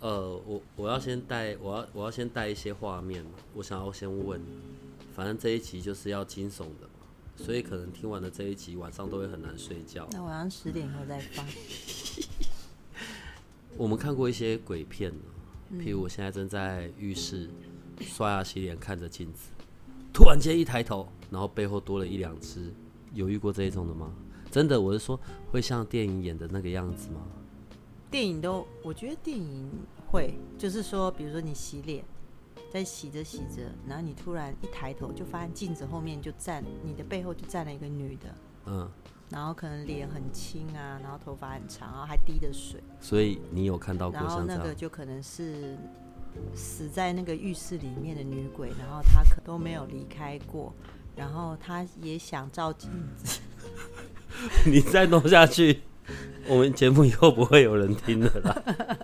呃，我我要先带，我要我要先带一些画面，我想要先问，反正这一集就是要惊悚的嘛，所以可能听完了这一集晚上都会很难睡觉。那晚上十点后再放。我们看过一些鬼片，譬如我现在正在浴室刷牙洗脸，看着镜子，突然间一抬头，然后背后多了一两只，有遇过这一种的吗？真的，我是说会像电影演的那个样子吗？电影都，我觉得电影会，就是说，比如说你洗脸，在洗着洗着，然后你突然一抬头，就发现镜子后面就站，你的背后就站了一个女的，嗯，然后可能脸很青啊，然后头发很长，然后还滴着水，所以你有看到过？然后那个就可能是死在那个浴室里面的女鬼，然后她可都没有离开过，然后她也想照镜子，你再弄下去。我们节目以后不会有人听的啦。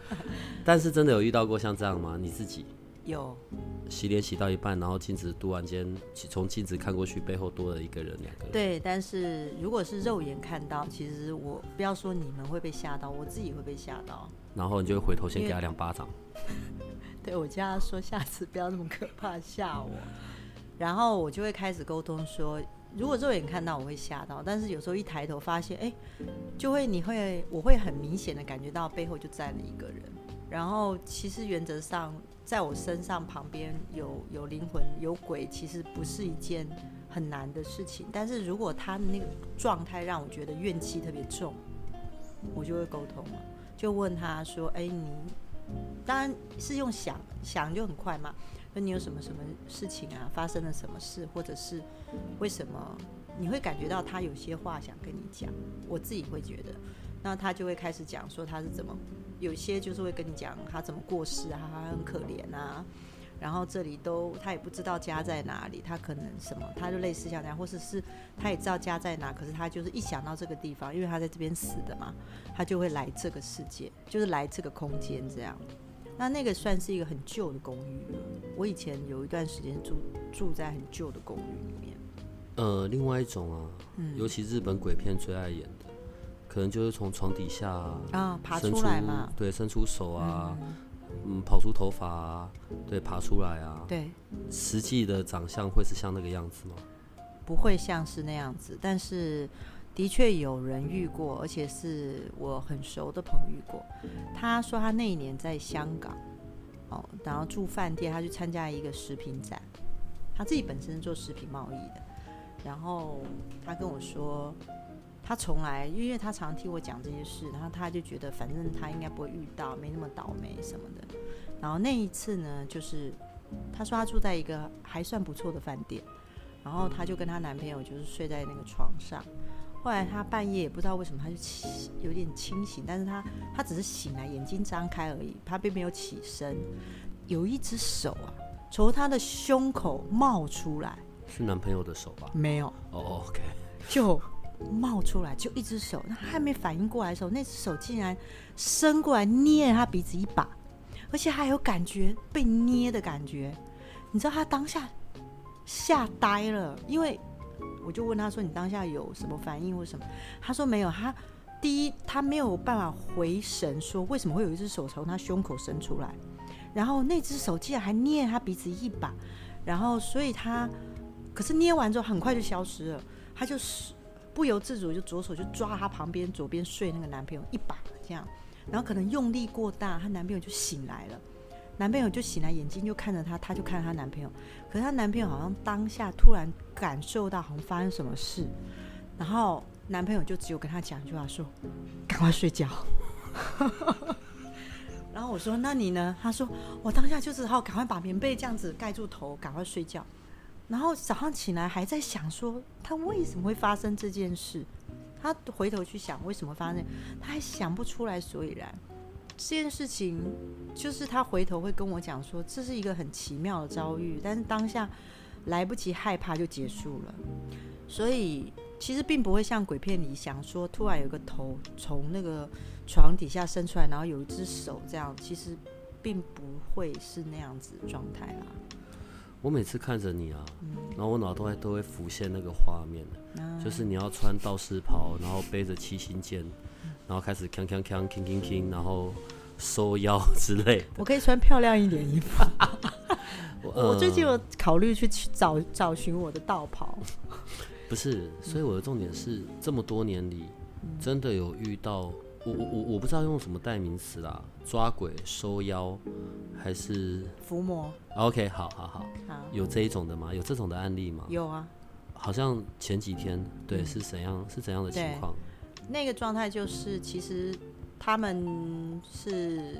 但是真的有遇到过像这样吗？你自己有洗脸洗到一半，然后镜子突然间从镜子看过去，背后多了一个人，两个人。对，但是如果是肉眼看到，其实我不要说你们会被吓到，我自己会被吓到。然后你就会回头先给他两巴掌。对，我叫他说下次不要那么可怕吓我。然后我就会开始沟通说。如果肉眼看到我会吓到，但是有时候一抬头发现，哎，就会你会我会很明显的感觉到背后就站了一个人。然后其实原则上在我身上旁边有有灵魂有鬼，其实不是一件很难的事情。但是如果他的那个状态让我觉得怨气特别重，我就会沟通了，就问他说，哎，你当然是用想想就很快嘛。那你有什么什么事情啊？发生了什么事，或者是为什么你会感觉到他有些话想跟你讲？我自己会觉得，那他就会开始讲说他是怎么，有些就是会跟你讲他怎么过世啊，他很可怜啊，然后这里都他也不知道家在哪里，他可能什么，他就类似像这样，或者是他也知道家在哪，可是他就是一想到这个地方，因为他在这边死的嘛，他就会来这个世界，就是来这个空间这样。那那个算是一个很旧的公寓了。我以前有一段时间住住在很旧的公寓里面。呃，另外一种啊，嗯尤其日本鬼片最爱演的，可能就是从床底下啊爬出来嘛，对，伸出手啊，嗯，跑出头发啊，对，爬出来啊，对。实际的长相会是像那个样子吗？不会像是那样子，但是。的确有人遇过，而且是我很熟的朋友遇过。他说他那一年在香港，哦，然后住饭店，他去参加一个食品展。他自己本身做食品贸易的，然后他跟我说，他从来，因为他常听我讲这些事，然后他就觉得反正他应该不会遇到，没那么倒霉什么的。然后那一次呢，就是他说他住在一个还算不错的饭店，然后他就跟他男朋友就是睡在那个床上。后来他半夜也不知道为什么他就清有点清醒，但是他他只是醒来眼睛张开而已，他并没有起身。有一只手啊从他的胸口冒出来，是男朋友的手吧？没有。哦，OK。就冒出来，就一只手，他还没反应过来的时候，那只手竟然伸过来捏了他鼻子一把，而且还有感觉被捏的感觉。你知道他当下吓呆了，因为。我就问他说：“你当下有什么反应或什么？”他说：“没有。他第一，他没有办法回神，说为什么会有一只手从他胸口伸出来，然后那只手竟然还捏他鼻子一把，然后所以他可是捏完之后很快就消失了。他就是不由自主就左手就抓他旁边左边睡那个男朋友一把这样，然后可能用力过大，她男朋友就醒来了。”男朋友就醒来，眼睛就看着她，她就看她男朋友。可是她男朋友好像当下突然感受到好像发生什么事，然后男朋友就只有跟她讲一句话说：“赶快睡觉。” 然后我说：“那你呢？”他说：“我当下就只好赶快把棉被这样子盖住头，赶快睡觉。”然后早上起来还在想说他为什么会发生这件事，他回头去想为什么发生，他还想不出来所以然。这件事情，就是他回头会跟我讲说，这是一个很奇妙的遭遇，但是当下来不及害怕就结束了，所以其实并不会像鬼片里想说，突然有个头从那个床底下伸出来，然后有一只手这样，其实并不会是那样子的状态啦。我每次看着你啊，然后我脑袋都会浮现那个画面，就是你要穿道士袍，然后背着七星剑，然后开始锵锵锵、铿铿铿，然后收腰之类的。我可以穿漂亮一点衣服。我呃最近有考虑去找找寻我的道袍。不是，所以我的重点是，这么多年里，真的有遇到我我我我不知道用什么代名词啦，抓鬼、收妖，还是伏魔 OK？好好好，啊，有这一种的吗？有这种的案例吗？有啊，好像前几天，对，是怎样是怎样的情对况？那个状态就是，其实他们是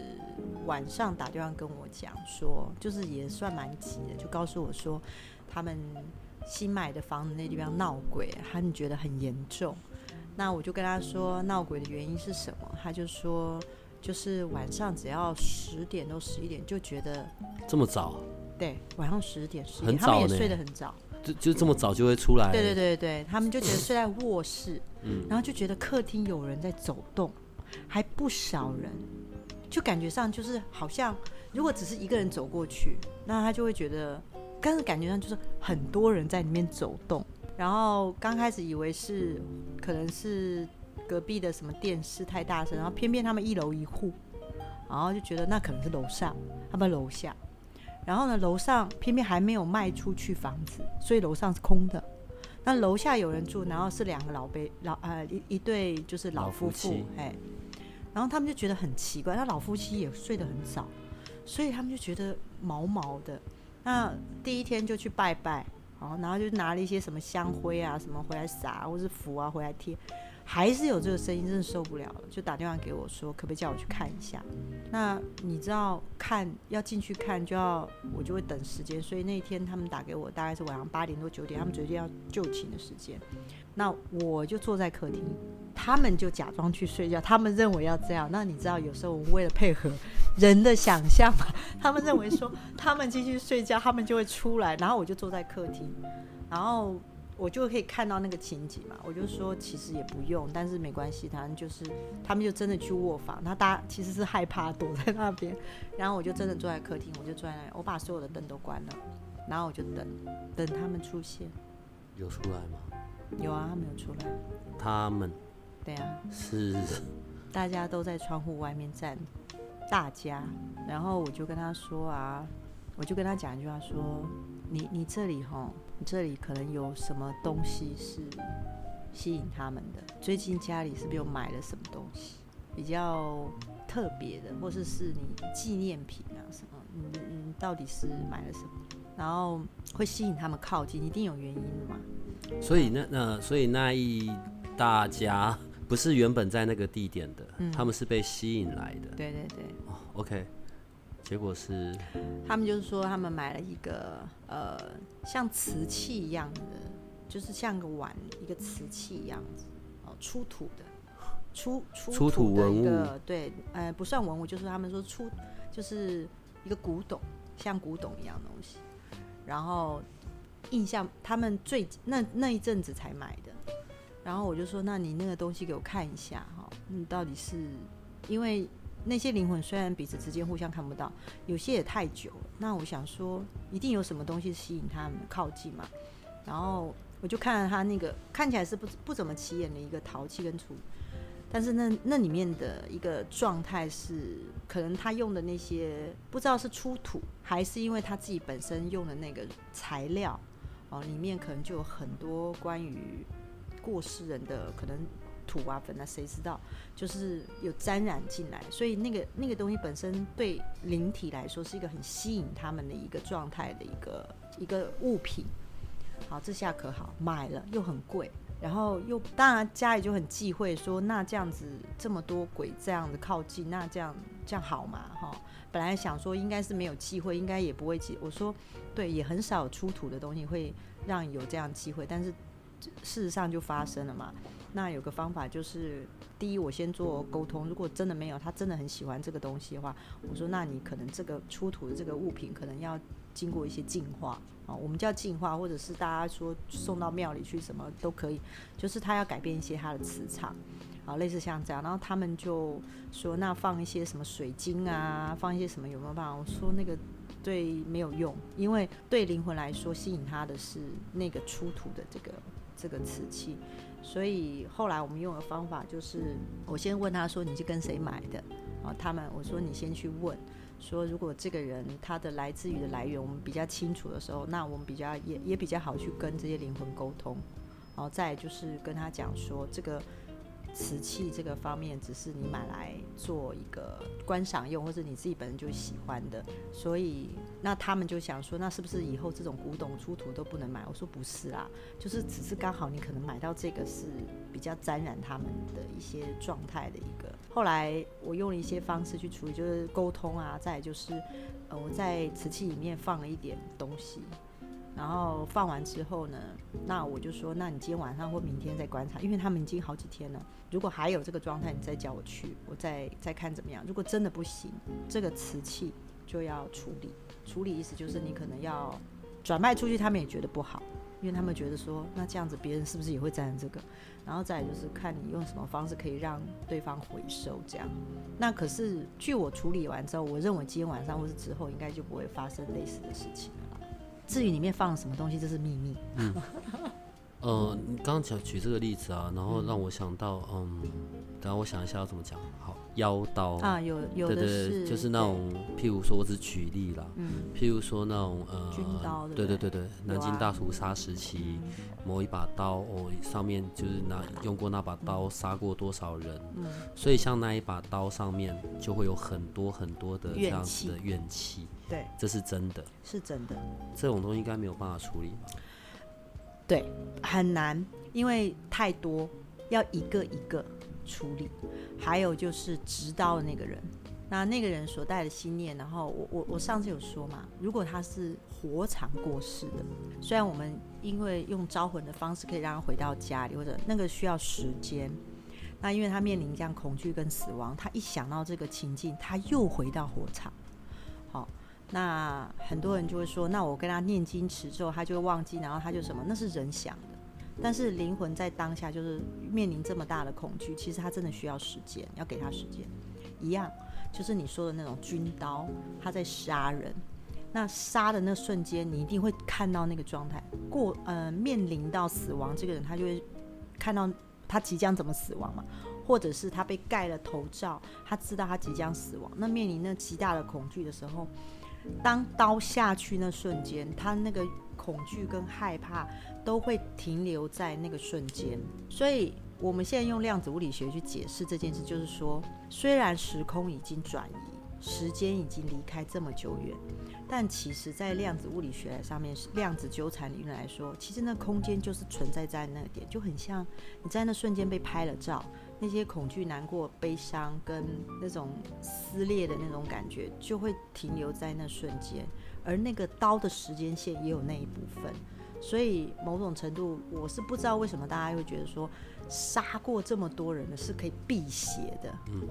晚上打电话跟我讲说，就是也算蛮急的，就告诉我说他们新买的房子那地方闹鬼，他们觉得很严重。那我就跟他说闹鬼的原因是什么，他就说就是晚上只要十点到十一点就觉得，这么早，对，晚上十点十一很点，他们也睡得很早。就就这么早就会出来？对对对对，他们就觉得睡在卧室，嗯然后就觉得客厅有人在走动，还不少人，就感觉上就是好像如果只是一个人走过去，那他就会觉得，但是感觉上就是很多人在里面走动。然后刚开始以为是可能是隔壁的什么电视太大声，然后偏偏他们一楼一户，然后就觉得那可能是楼上，他们楼下。然后呢，楼上偏偏还没有卖出去房子，所以楼上是空的。那楼下有人住，然后是两个老辈老呃一一对就是老老夫夫妇妻，哎，然后他们就觉得很奇怪，那老夫妻也睡得很早，所以他们就觉得毛毛的。那第一天就去拜拜，好，然后就拿了一些什么香灰啊什么回来撒，或是符啊回来贴，还是有这个声音，真的受不了了，就打电话给我说，可不可以叫我去看一下？那你知道看要进去看就要我就会等时间，所以那天他们打给我大概是晚上八点多九点，他们决定要就寝的时间，那我就坐在客厅，他们就假装去睡觉，他们认为要这样。那你知道有时候我们为了配合人的想象嘛，他们认为说他们进去睡觉，他们就会出来，然后我就坐在客厅，然后。我就可以看到那个情景嘛，我就说其实也不用，但是没关系，他们就是他们就真的去卧房，那大家其实是害怕躲在那边，然后我就真的坐在客厅，我就坐在那里，我把所有的灯都关了，然后我就等等他们出现，有出来吗？有啊，他们有出来，他们？对啊，是。大家都在窗户外面站，大家，然后我就跟他说啊，我就跟他讲一句话说，你你这里哈，你这里可能有什么东西是吸引他们的，最近家里是不是有买了什么东西比较特别的，或者是你纪念品啊什么，你你到底是买了什么？然后会吸引他们靠近，一定有原因的嘛。所以那那所以那一大家不是原本在那个地点的，嗯他们是被吸引来的。对对对。哦 OK，结果是他们就是说，他们买了一个呃，像瓷器一样的，就是像个碗，一个瓷器一样子，哦，出土的，出出出土的文物一个，对，呃，不算文物，就是他们说出，就是一个古董，像古董一样东西。然后印象，他们最那那一阵子才买的。然后我就说，那你那个东西给我看一下哈，你到底是因为那些灵魂虽然彼此之间互相看不到，有些也太久了。那我想说，一定有什么东西吸引他们靠近嘛。然后我就看了他那个看起来是不不怎么起眼的一个陶器跟土，但是那那里面的一个状态是，可能他用的那些不知道是出土，还是因为他自己本身用的那个材料哦，里面可能就有很多关于过世人的可能土啊粉啊，谁知道？就是有沾染进来，所以那个那个东西本身对灵体来说是一个很吸引他们的一个状态的一个一个物品。好，这下可好，买了又很贵，然后又当然家里就很忌讳说，那这样子这么多鬼这样子靠近，那这样这样好吗？哈，本来想说应该是没有机会，应该也不会忌。我说对，也很少出土的东西会让有这样机会，但是事实上就发生了嘛。那有个方法就是，第一，我先做沟通。如果真的没有，他真的很喜欢这个东西的话，我说，那你可能这个出土的这个物品可能要经过一些净化啊，我们叫净化，或者是大家说送到庙里去，什么都可以，就是他要改变一些他的磁场。啊，类似像这样，然后他们就说，那放一些什么水晶啊，放一些什么有没有办法？我说那个对没有用，因为对灵魂来说，吸引他的是那个出土的这个这个瓷器。所以后来我们用的方法就是，我先问他说你是跟谁买的？啊，他们我说你先去问，说如果这个人他的来自于的来源我们比较清楚的时候，那我们比较也也比较好去跟这些灵魂沟通。然后再就是跟他讲说这个。瓷器这个方面，只是你买来做一个观赏用，或者你自己本身就喜欢的，所以那他们就想说，那是不是以后这种古董出土都不能买？我说不是啦，就是只是刚好你可能买到这个是比较沾染他们的一些状态的一个。后来我用了一些方式去处理，就是沟通啊，再就是呃我在瓷器里面放了一点东西。然后放完之后呢，那我就说，那你今天晚上或明天再观察，因为他们已经好几天了。如果还有这个状态，你再叫我去，我再再看怎么样。如果真的不行，这个瓷器就要处理。处理意思就是你可能要转卖出去，他们也觉得不好，因为他们觉得说，那这样子别人是不是也会沾这个？然后再就是看你用什么方式可以让对方回收这样。那可是据我处理完之后，我认为今天晚上或是之后应该就不会发生类似的事情。至于里面放了什么东西，这是秘密。呃，刚刚讲举这个例子啊，然后让我想到，嗯，等下我想一下要怎么讲。好，妖刀啊，有有的是，就是那种，譬如说，我只举例啦，嗯，譬如说那种呃，军刀对对对对？南京大屠杀时期，某一把刀，哦，上面就是拿用过那把刀杀过多少人，嗯。所以像那一把刀上面就会有很多很多的这样子的怨气，对，这是真的，是真的。这种东西应该没有办法处理吧？对，很难，因为太多，要一个一个处理。还有就是执刀的那个人，那那个人所带的心念，然后我我我上次有说嘛，如果他是活场过世的，虽然我们因为用招魂的方式可以让他回到家里，或者那个需要时间。那因为他面临这样恐惧跟死亡，他一想到这个情境，他又回到火场。好，那很多人就会说，那我跟他念经持咒，他就会忘记，然后他就什么？那是人想。但是灵魂在当下就是面临这么大的恐惧，其实他真的需要时间，要给他时间。一样，就是你说的那种军刀，他在杀人，那杀的那瞬间，你一定会看到那个状态。过呃，面临到死亡，这个人他就会看到他即将怎么死亡嘛，或者是他被盖了头罩，他知道他即将死亡。那面临那极大的恐惧的时候，当刀下去那瞬间，他那个恐惧跟害怕都会停留在那个瞬间。所以我们现在用量子物理学去解释这件事，就是说，虽然时空已经转移，时间已经离开这么久远，但其实在量子物理学上面，量子纠缠理论来说，其实那空间就是存在在那点，就很像你在那瞬间被拍了照。那些恐惧、难过、悲伤跟那种撕裂的那种感觉，就会停留在那瞬间，而那个刀的时间线也有那一部分。所以某种程度，我是不知道为什么大家会觉得说，杀过这么多人的是可以辟邪的。嗯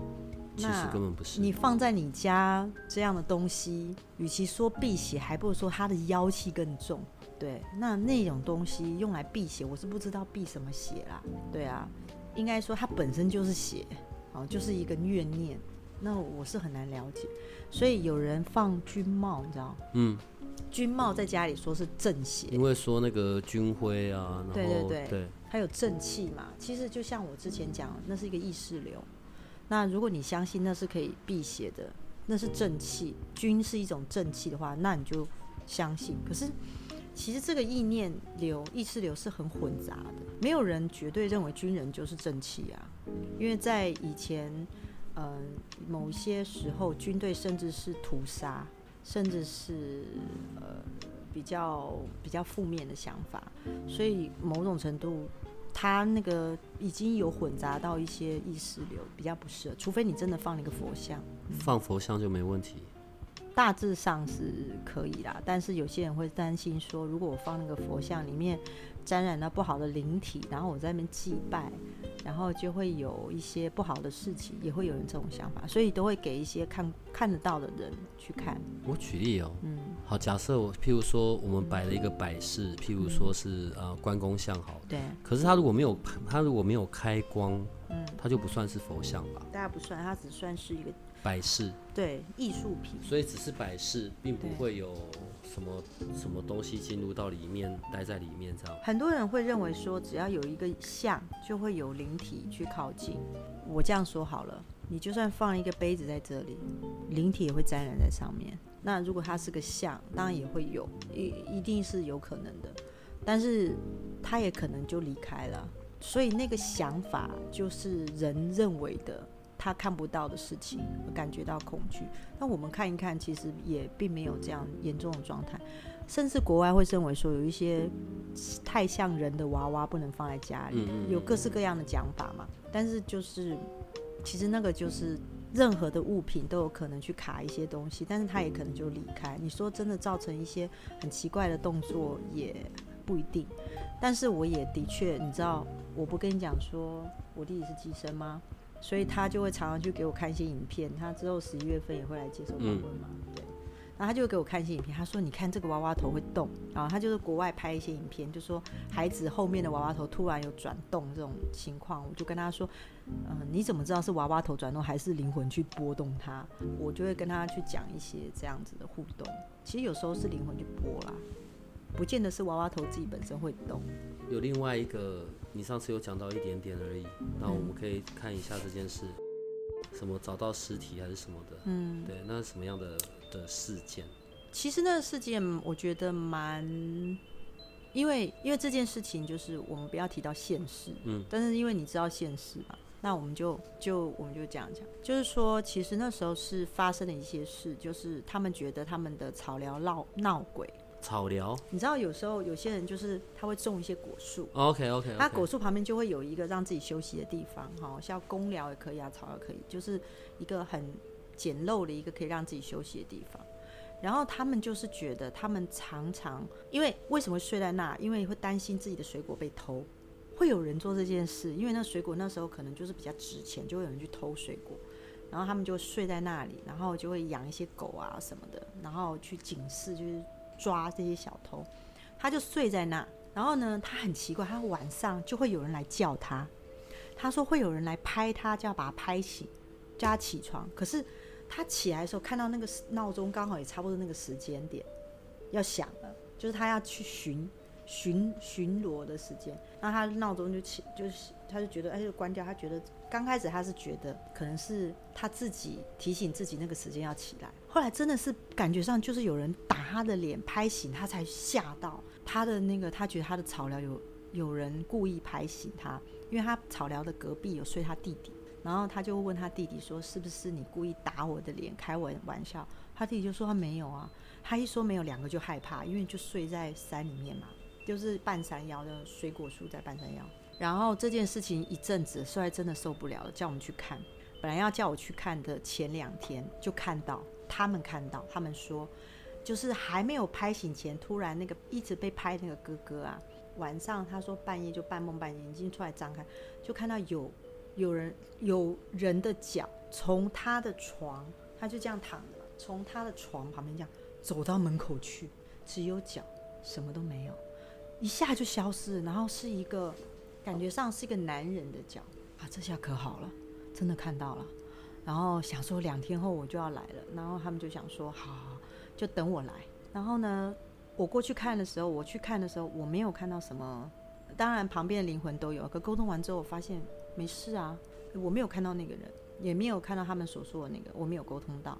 其实那根本不是。你放在你家这样的东西，与其说辟邪，还不如说它的妖气更重。对，那那种东西用来辟邪，我是不知道辟什么邪啦。对啊，应该说它本身就是邪，哦，就是一个怨念。那我是很难了解，所以有人放军帽，你知道？嗯，军帽在家里说是正邪，因为说那个军徽啊，然后对对对对还有正气嘛。其实就像我之前讲，那是一个意识流。那如果你相信那是可以辟邪的，那是正气，军是一种正气的话，那你就相信。可是其实这个意念流、意识流是很混杂的，没有人绝对认为军人就是正气啊。因为在以前，嗯、某些时候军队甚至是屠杀，甚至是呃比较比较负面的想法，所以某种程度，他那个已经有混杂到一些意识流，比较不适合。除非你真的放了一个佛像，放佛像就没问题。大致上是可以啦。但是有些人会担心说，如果我放那个佛像里面沾染了不好的灵体，然后我在那边祭拜，然后就会有一些不好的事情，也会有人这种想法，所以都会给一些看看得到的人去看。我举例哦，嗯好，假设我譬如说我们摆了一个摆饰，譬如说是呃关公像好了，对，可是他如果没有他如果没有开光，嗯，它就不算是佛像吧？大家不算，他只算是一个摆饰，对艺术品。所以只是摆饰，并不会有什么什么东西进入到里面，待在里面这样。很多人会认为说，只要有一个像，就会有灵体去靠近。我这样说好了，你就算放一个杯子在这里，灵体也会沾染在上面。那如果它是个像，当然也会有，一一定是有可能的，但是它也可能就离开了。所以那个想法就是人认为的，他看不到的事情，感觉到恐惧。那我们看一看，其实也并没有这样严重的状态。甚至国外会认为说，有一些太像人的娃娃不能放在家里，有各式各样的讲法嘛。但是就是，其实那个就是任何的物品都有可能去卡一些东西，但是它也可能就离开。你说真的造成一些很奇怪的动作也不一定。但是我也的确，你知道，我不跟你讲说我弟弟是寄生吗？所以他就会常常去给我看一些影片。他之后十一月份也会来接受访问嘛，对。然后他就会给我看一些影片，他说：“你看这个娃娃头会动。”然后他就是国外拍一些影片，就说孩子后面的娃娃头突然有转动这种情况，我就跟他说：“嗯、你怎么知道是娃娃头转动还是灵魂去波动它？”我就会跟他去讲一些这样子的互动。其实有时候是灵魂去拨啦，不见得是娃娃头自己本身会动。有另外一个，你上次有讲到一点点而已，那我们可以看一下这件事，什么找到尸体还是什么的，嗯，对，那是什么样的的事件？其实那个事件我觉得蛮，因为因为这件事情就是我们不要提到现实，嗯，但是因为你知道现实嘛，那我们就就我们就这样讲，就是说其实那时候是发生了一些事，就是他们觉得他们的草寮闹闹鬼，草寮你知道有时候有些人就是他会种一些果树。，OK OK，他果树旁边就会有一个让自己休息的地方，哈，像公寮也可以啊，草寮可以，就是一个很简陋的一个可以让自己休息的地方。然后他们就是觉得，他们常常因为为什么会睡在那？因为会担心自己的水果被偷，会有人做这件事，因为那水果那时候可能就是比较值钱，就会有人去偷水果。然后他们就睡在那里，然后就会养一些狗啊什么的，然后去警示，就是抓这些小偷。他就睡在那，然后呢，他很奇怪，他晚上就会有人来叫他。他说会有人来拍他，就要把他拍醒，叫他起床。可是他起来的时候，看到那个闹钟刚好也差不多那个时间点要响了，就是他要去巡巡巡逻的时间。那他闹钟就起，就是他就觉得，哎，就关掉。他觉得刚开始他是觉得可能是他自己提醒自己那个时间要起来，后来真的是感觉上就是有人打他的脸拍醒他，才吓到他的那个，他觉得他的草寮有有人故意拍醒他，因为他草寮的隔壁有睡他弟弟，然后他就问他弟弟说：“是不是你故意打我的脸，开我玩笑？”他弟弟就说：“他没有啊。”他一说没有，两个就害怕，因为就睡在山里面嘛，就是半山腰的水果树在半山腰。然后这件事情一阵子，后来真的受不了了，叫我们去看。本来要叫我去看的前两天就看到，他们看到，他们说，就是还没有拍醒前，突然那个一直被拍那个哥哥啊，晚上他说半夜就半梦半醒，眼睛出来张开，就看到有有人有人的脚从他的床，他就这样躺着，从他的床旁边这样走到门口去，只有脚，什么都没有，一下就消失，然后是一个感觉上是一个男人的脚啊，这下可好了，真的看到了。然后想说两天后我就要来了，然后他们就想说好，就等我来。然后呢，我过去看的时候，我去看的时候，我没有看到什么，当然旁边的灵魂都有。可沟通完之后，我发现没事啊，我没有看到那个人，也没有看到他们所说的那个，我没有沟通到。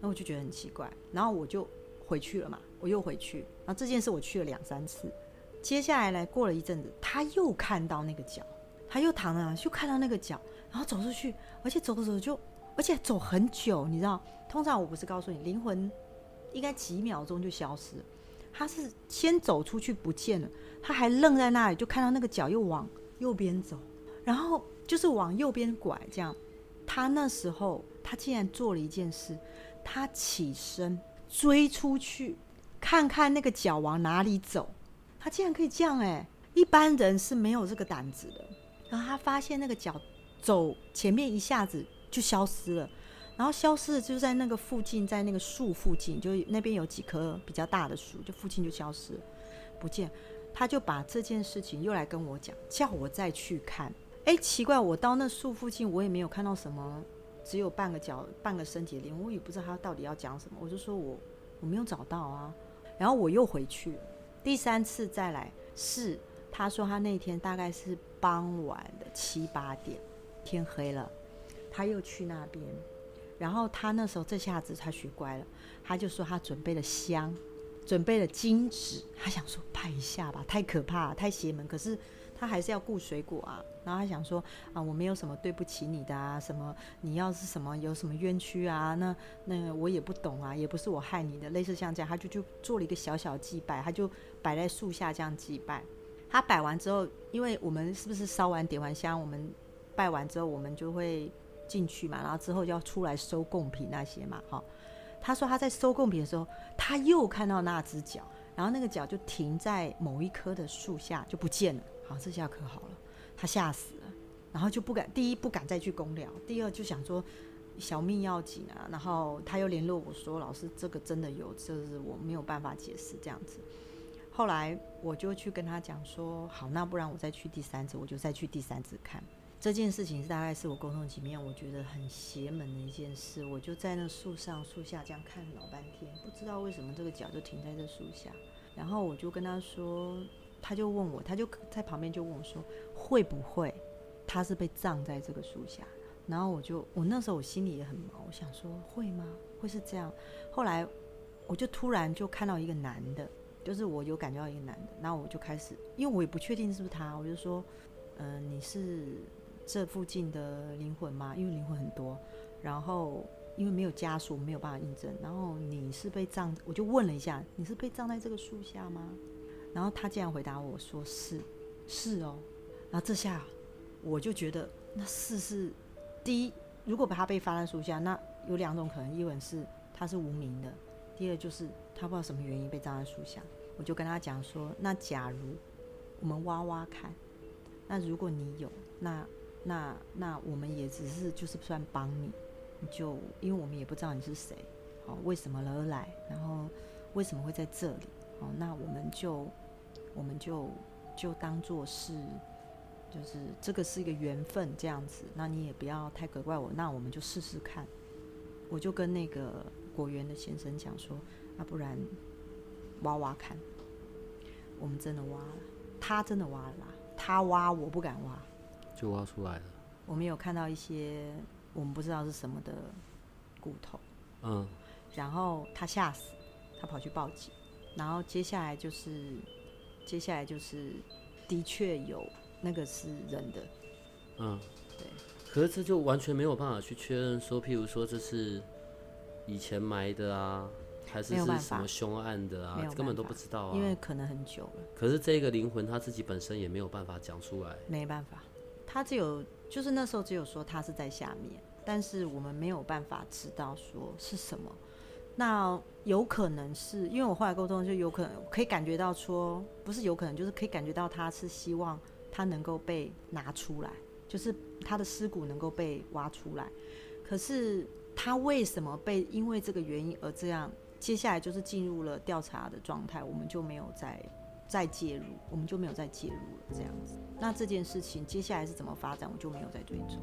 那我就觉得很奇怪，然后我就回去了嘛，我又回去。然后这件事我去了两三次，接下来来过了一阵子，他又看到那个脚，他又躺了，又看到那个脚，然后走出去，而且走着走着就，而且走很久，你知道，通常我不是告诉你，灵魂应该几秒钟就消失，他是先走出去不见了，他还愣在那里，就看到那个脚又往右边走，然后就是往右边拐，这样。他那时候他竟然做了一件事，他起身追出去，看看那个脚往哪里走。他竟然可以这样哎、一般人是没有这个胆子的。然后他发现那个脚走前面一下子就消失了，然后消失了就在那个附近，在那个树附近，就那边有几棵比较大的树，就附近就消失了，不见。他就把这件事情又来跟我讲，叫我再去看。哎，奇怪，我到那树附近，我也没有看到什么，只有半个脚、半个身体的灵，我也不知道他到底要讲什么。我就说我我没有找到啊。然后我又回去，第三次再来是，他说他那天大概是傍晚的七八点，天黑了，他又去那边，然后他那时候这下子他学乖了，他就说他准备了香，准备了金纸，他想说拜一下吧，太可怕，太邪门，可是。他还是要顾水果啊，然后他想说啊，我没有什么对不起你的啊，什么你要是什么有什么冤屈啊，那那我也不懂啊，也不是我害你的，类似像这样，他就就做了一个小小祭拜，他就摆在树下这样祭拜。他摆完之后，因为我们是不是烧完点完香，我们拜完之后，我们就会进去嘛，然后之后就要出来收贡品那些嘛，哈。他说他在收贡品的时候，他又看到那只脚，然后那个脚就停在某一棵的树下，就不见了。好，这下可好了，他吓死了，然后就不敢，第一不敢再去公聊，第二就想说小命要紧啊，然后他又联络我说老师这个真的有，就是我没有办法解释这样子。后来我就去跟他讲说，好，那不然我再去第三次，我就再去第三次看这件事情是，大概是我沟通里面我觉得很邪门的一件事。我就在那树上树下这样看老半天，不知道为什么这个脚就停在这树下，然后我就跟他说。他就问我，他就在旁边就问我说：“会不会他是被葬在这个树下？”然后我就我那时候我心里也很毛，我想说会吗？会是这样？后来我就突然就看到一个男的，就是我有感觉到一个男的，然后我就开始，因为我也不确定是不是他，我就说：“嗯，你是这附近的灵魂吗？因为灵魂很多，然后因为没有家属，没有办法印证。然后你是被葬，我就问了一下，你是被葬在这个树下吗？”然后他竟然回答我说：“是，是哦。”然后这下我就觉得，那是是第一，如果把他被发在树下，那有两种可能：一种是他是无名的；第二就是他不知道什么原因被葬在树下。我就跟他讲说：“那假如我们挖挖看，那如果你有，那那那我们也只是就是算帮你，就因为我们也不知道你是谁，好，为什么而来，然后为什么会在这里，好，那我们就。”我们就就当做是，就是这个是一个缘分这样子，那你也不要太责怪我，那我们就试试看。我就跟那个果园的先生讲说，那不然挖挖看。我们真的挖了，他真的挖了，他挖我不敢挖，就挖出来了。我们有看到一些我们不知道是什么的骨头，嗯，然后他吓死，他跑去报警，然后接下来就是。接下来就是，的确有那个是人的，嗯，对。可是这就完全没有办法去确认说，譬如说这是以前埋的啊，还是是什么凶案的啊，根本都不知道啊，因为可能很久了。可是这个灵魂他自己本身也没有办法讲出来，没办法，他只有就是那时候只有说他是在下面，但是我们没有办法知道说是什么。那有可能是因为我后来沟通，就有可能可以感觉到说，不是有可能，就是可以感觉到他是希望他能够被拿出来，就是他的尸骨能够被挖出来。可是他为什么被因为这个原因而这样？接下来就是进入了调查的状态，我们就没有再再介入，我们就没有再介入了这样子。那这件事情接下来是怎么发展，我就没有再追踪。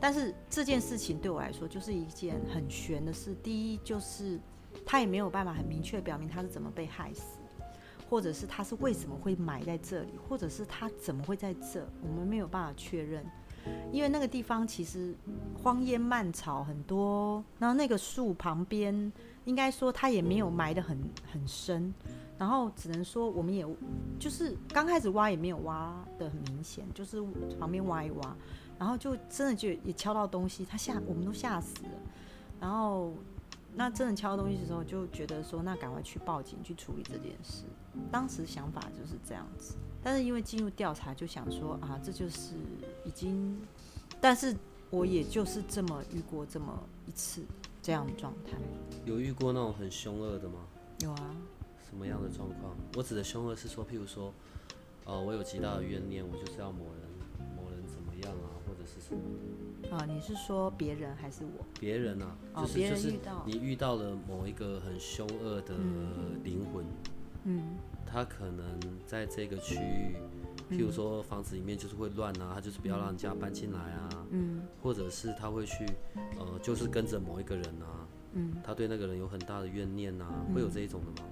但是这件事情对我来说就是一件很悬的事。第一，就是他也没有办法很明确表明他是怎么被害死，或者是他是为什么会埋在这里，或者是他怎么会在这，我们没有办法确认。因为那个地方其实荒烟蔓草很多，然后那个树旁边，应该说他也没有埋得很很深，然后只能说我们也就是刚开始挖也没有挖的很明显，就是旁边挖一挖。然后就真的就也敲到东西，他吓我们都吓死了。然后那真的敲到东西的时候，就觉得说那赶快去报警去处理这件事。当时想法就是这样子，但是因为进入调查，就想说啊，这就是已经，但是我也就是这么遇过这么一次这样的状态。有遇过那种很凶恶的吗？有啊。什么样的状况？我指的凶恶是说，譬如说，呃，我有极大的怨念，我就是要某人某人怎么样啊，或者是什么的。啊，你是说别人还是我？别人啊，哦就是就是你遇到了某一个很凶恶的灵魂，嗯他可能在这个区域，譬如说房子里面就是会乱啊，他就是不要让人家搬进来啊，嗯或者是他会去呃，就是跟着某一个人啊，嗯，他对那个人有很大的怨念啊，会有这一种的吗？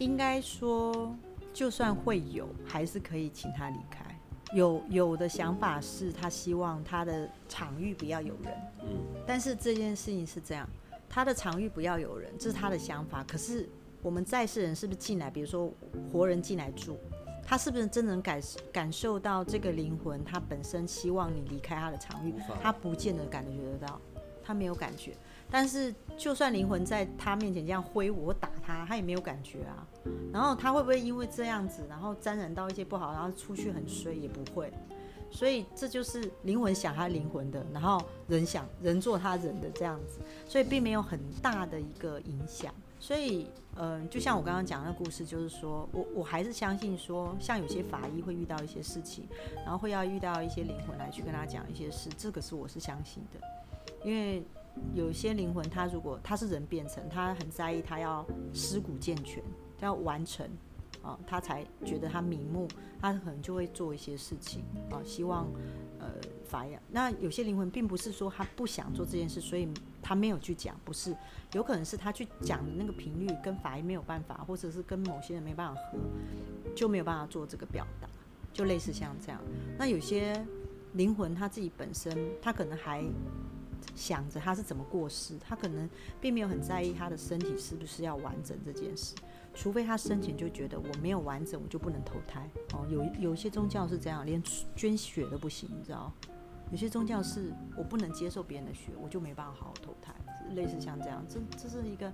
应该说，就算会有，还是可以请他离开。有有的想法是他希望他的场域不要有人，嗯，但是这件事情是这样，他的场域不要有人，这是他的想法。可是我们在世人是不是进来，比如说活人进来住，他是不是真能感感受到这个灵魂，他本身希望你离开他的场域，他不见得感觉得到，他没有感觉。但是就算灵魂在他面前这样挥舞打他，他也没有感觉啊。然后他会不会因为这样子，然后沾染到一些不好，然后出去很衰？也不会。所以这就是灵魂想他灵魂的，然后人想人做他人的这样子，所以并没有很大的一个影响。所以，嗯、就像我刚刚讲的故事，就是说我我还是相信说，像有些法医会遇到一些事情，然后会要遇到一些灵魂来去跟他讲一些事，这个是我是相信的，因为有些灵魂，他如果他是人变成，他很在意，他要尸骨健全，他要完成啊，他才觉得他瞑目，他可能就会做一些事情啊，希望呃法养。那有些灵魂并不是说他不想做这件事，所以他没有去讲，不是，有可能是他去讲的那个频率跟法医没有办法，或者是跟某些人没办法合，就没有办法做这个表达，就类似像这样。那有些灵魂他自己本身，他可能还想着他是怎么过世，他可能并没有很在意他的身体是不是要完整这件事，除非他生前就觉得我没有完整，我就不能投胎。哦，有有些宗教是这样，连捐血都不行，你知道？有些宗教是我不能接受别人的血，我就没办法好好投胎，类似像这样，这这是一个，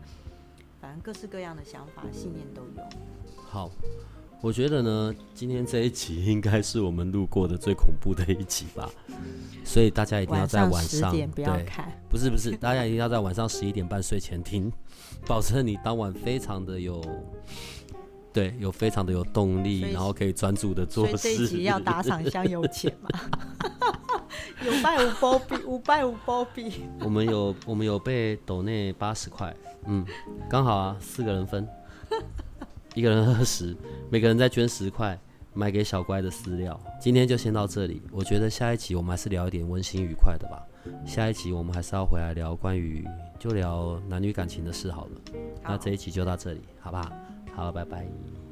反正各式各样的想法、信念都有。好，我觉得呢，今天这一集应该是我们录过的最恐怖的一集吧，所以大家一定要在晚十上点不要对，看，不是不是，大家一定要在晚上十一点半睡前听，保证你当晚非常的有，对，有非常的有动力，然后可以专注的做所以这一。集要打赏香油钱嘛？有拜五波比，五拜五波比。我们有我们有被抖内八十块，嗯，刚好啊，四个人分，一个人二十，每个人再捐十块，买给小乖的饲料。今天就先到这里，我觉得下一集我们还是聊一点温馨愉快的吧。下一集我们还是要回来聊关于就聊男女感情的事好了。那这一集就到这里，好不好？好，拜拜。